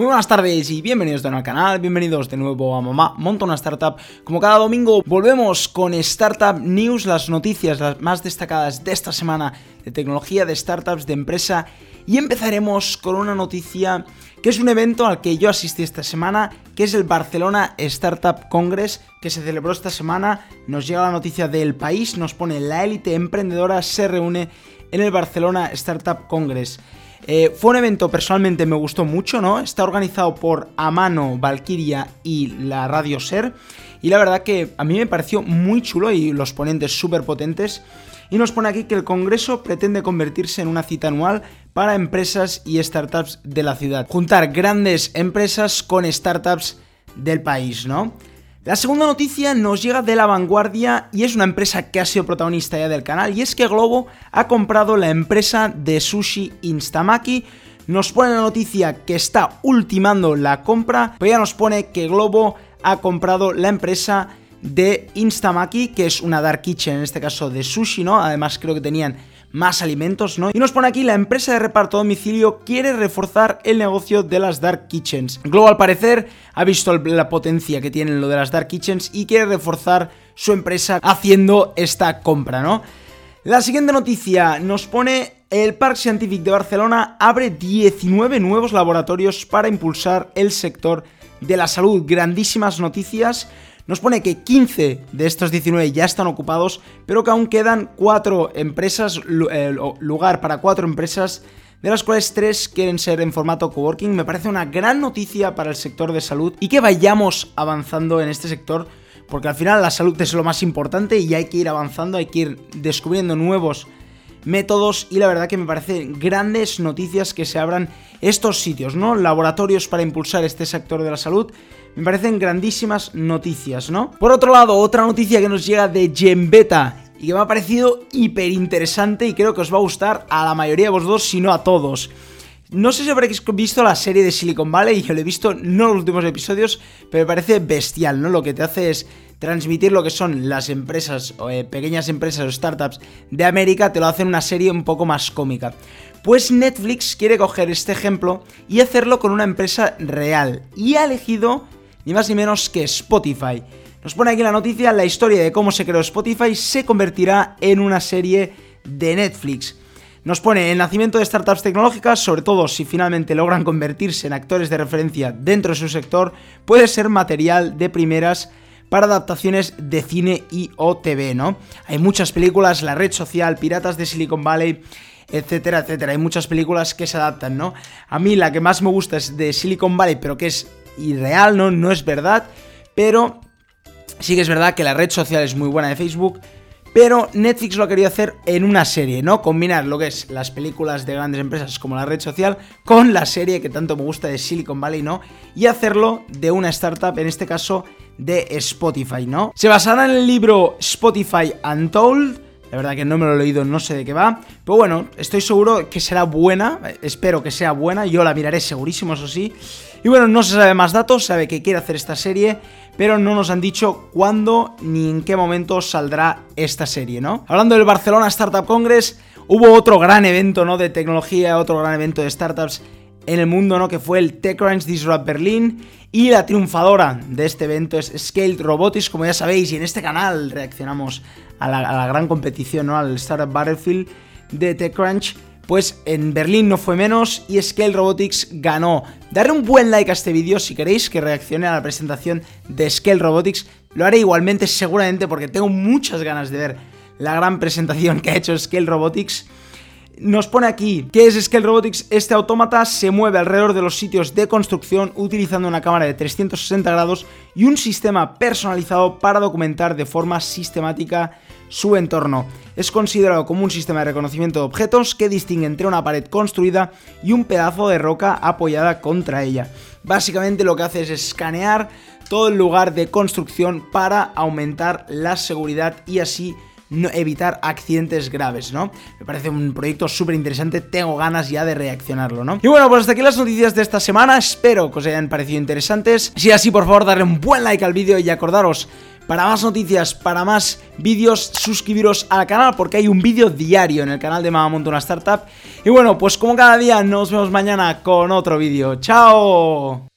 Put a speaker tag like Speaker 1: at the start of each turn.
Speaker 1: Muy buenas tardes y bienvenidos de nuevo al canal, bienvenidos de nuevo a Mamá Monta una Startup. Como cada domingo volvemos con Startup News, las noticias las más destacadas de esta semana de tecnología, de startups, de empresa. Y empezaremos con una noticia que es un evento al que yo asistí esta semana, que es el Barcelona Startup Congress, que se celebró esta semana. Nos llega la noticia del país, nos pone la élite emprendedora se reúne en el Barcelona Startup Congress. Eh, fue un evento personalmente me gustó mucho, ¿no? Está organizado por Amano, Valkyria y la Radio Ser. Y la verdad que a mí me pareció muy chulo y los ponentes súper potentes. Y nos pone aquí que el Congreso pretende convertirse en una cita anual para empresas y startups de la ciudad. Juntar grandes empresas con startups del país, ¿no? La segunda noticia nos llega de la vanguardia y es una empresa que ha sido protagonista ya del canal y es que Globo ha comprado la empresa de sushi Instamaki. Nos pone la noticia que está ultimando la compra, pero ya nos pone que Globo ha comprado la empresa de Instamaki, que es una dark kitchen en este caso de sushi, ¿no? Además creo que tenían más alimentos, ¿no? Y nos pone aquí, la empresa de reparto a domicilio quiere reforzar el negocio de las Dark Kitchens. Globo al parecer ha visto la potencia que tienen lo de las Dark Kitchens y quiere reforzar su empresa haciendo esta compra, ¿no? La siguiente noticia nos pone el Parque Scientific de Barcelona abre 19 nuevos laboratorios para impulsar el sector de la salud. Grandísimas noticias. Nos pone que 15 de estos 19 ya están ocupados, pero que aún quedan 4 empresas, eh, lugar para 4 empresas, de las cuales 3 quieren ser en formato coworking. Me parece una gran noticia para el sector de salud y que vayamos avanzando en este sector, porque al final la salud es lo más importante y hay que ir avanzando, hay que ir descubriendo nuevos métodos y la verdad que me parecen grandes noticias que se abran estos sitios, ¿no? Laboratorios para impulsar este sector de la salud me parecen grandísimas noticias, ¿no? Por otro lado, otra noticia que nos llega de Gembeta y que me ha parecido hiper interesante y creo que os va a gustar a la mayoría de vosotros, si no a todos. No sé si habréis visto la serie de Silicon Valley, yo lo he visto, no los últimos episodios, pero me parece bestial, ¿no? Lo que te hace es transmitir lo que son las empresas, eh, pequeñas empresas o startups de América, te lo hacen una serie un poco más cómica. Pues Netflix quiere coger este ejemplo y hacerlo con una empresa real, y ha elegido ni más ni menos que Spotify. Nos pone aquí la noticia, la historia de cómo se creó Spotify se convertirá en una serie de Netflix. Nos pone el nacimiento de startups tecnológicas, sobre todo si finalmente logran convertirse en actores de referencia dentro de su sector, puede ser material de primeras para adaptaciones de cine y o TV, ¿no? Hay muchas películas, La Red Social, Piratas de Silicon Valley, etcétera, etcétera. Hay muchas películas que se adaptan, ¿no? A mí la que más me gusta es de Silicon Valley, pero que es irreal, ¿no? No es verdad, pero sí que es verdad que la red social es muy buena de Facebook, pero Netflix lo ha querido hacer en una serie, ¿no? Combinar lo que es las películas de grandes empresas como la red social con la serie que tanto me gusta de Silicon Valley, ¿no? Y hacerlo de una startup, en este caso de Spotify, ¿no? Se basará en el libro Spotify Untold. La verdad que no me lo he leído, no sé de qué va. Pero bueno, estoy seguro que será buena. Espero que sea buena. Yo la miraré segurísimo, eso sí. Y bueno, no se sabe más datos, sabe que quiere hacer esta serie, pero no nos han dicho cuándo ni en qué momento saldrá esta serie, ¿no? Hablando del Barcelona Startup Congress, hubo otro gran evento, ¿no? De tecnología, otro gran evento de startups en el mundo, ¿no? Que fue el TechCrunch Disrupt Berlin. Y la triunfadora de este evento es Scaled Robotics, como ya sabéis, y en este canal reaccionamos a la, gran competición, ¿no? Al Startup Battlefield de TechCrunch. Pues en Berlín no fue menos y Scale Robotics ganó. Darle un buen like a este vídeo si queréis que reaccione a la presentación de Scale Robotics. Lo haré igualmente seguramente porque tengo muchas ganas de ver la gran presentación que ha hecho Scale Robotics. Nos pone aquí, ¿qué es Scale Robotics? Este autómata se mueve alrededor de los sitios de construcción utilizando una cámara de 360 grados y un sistema personalizado para documentar de forma sistemática su entorno. Es considerado como un sistema de reconocimiento de objetos que distingue entre una pared construida y un pedazo de roca apoyada contra ella. Básicamente lo que hace es escanear todo el lugar de construcción para aumentar la seguridad y así evitar accidentes graves, ¿no? Me parece un proyecto súper interesante, tengo ganas ya de reaccionarlo, ¿no? Y bueno, pues hasta aquí las noticias de esta semana, espero que os hayan parecido interesantes. Si es así, por favor, darle un buen like al vídeo y acordaros Para más noticias, para más vídeos, suscribiros al canal porque hay un vídeo diario en el canal de una Startup. Y bueno, pues como cada día, nos vemos mañana con otro vídeo. ¡Chao!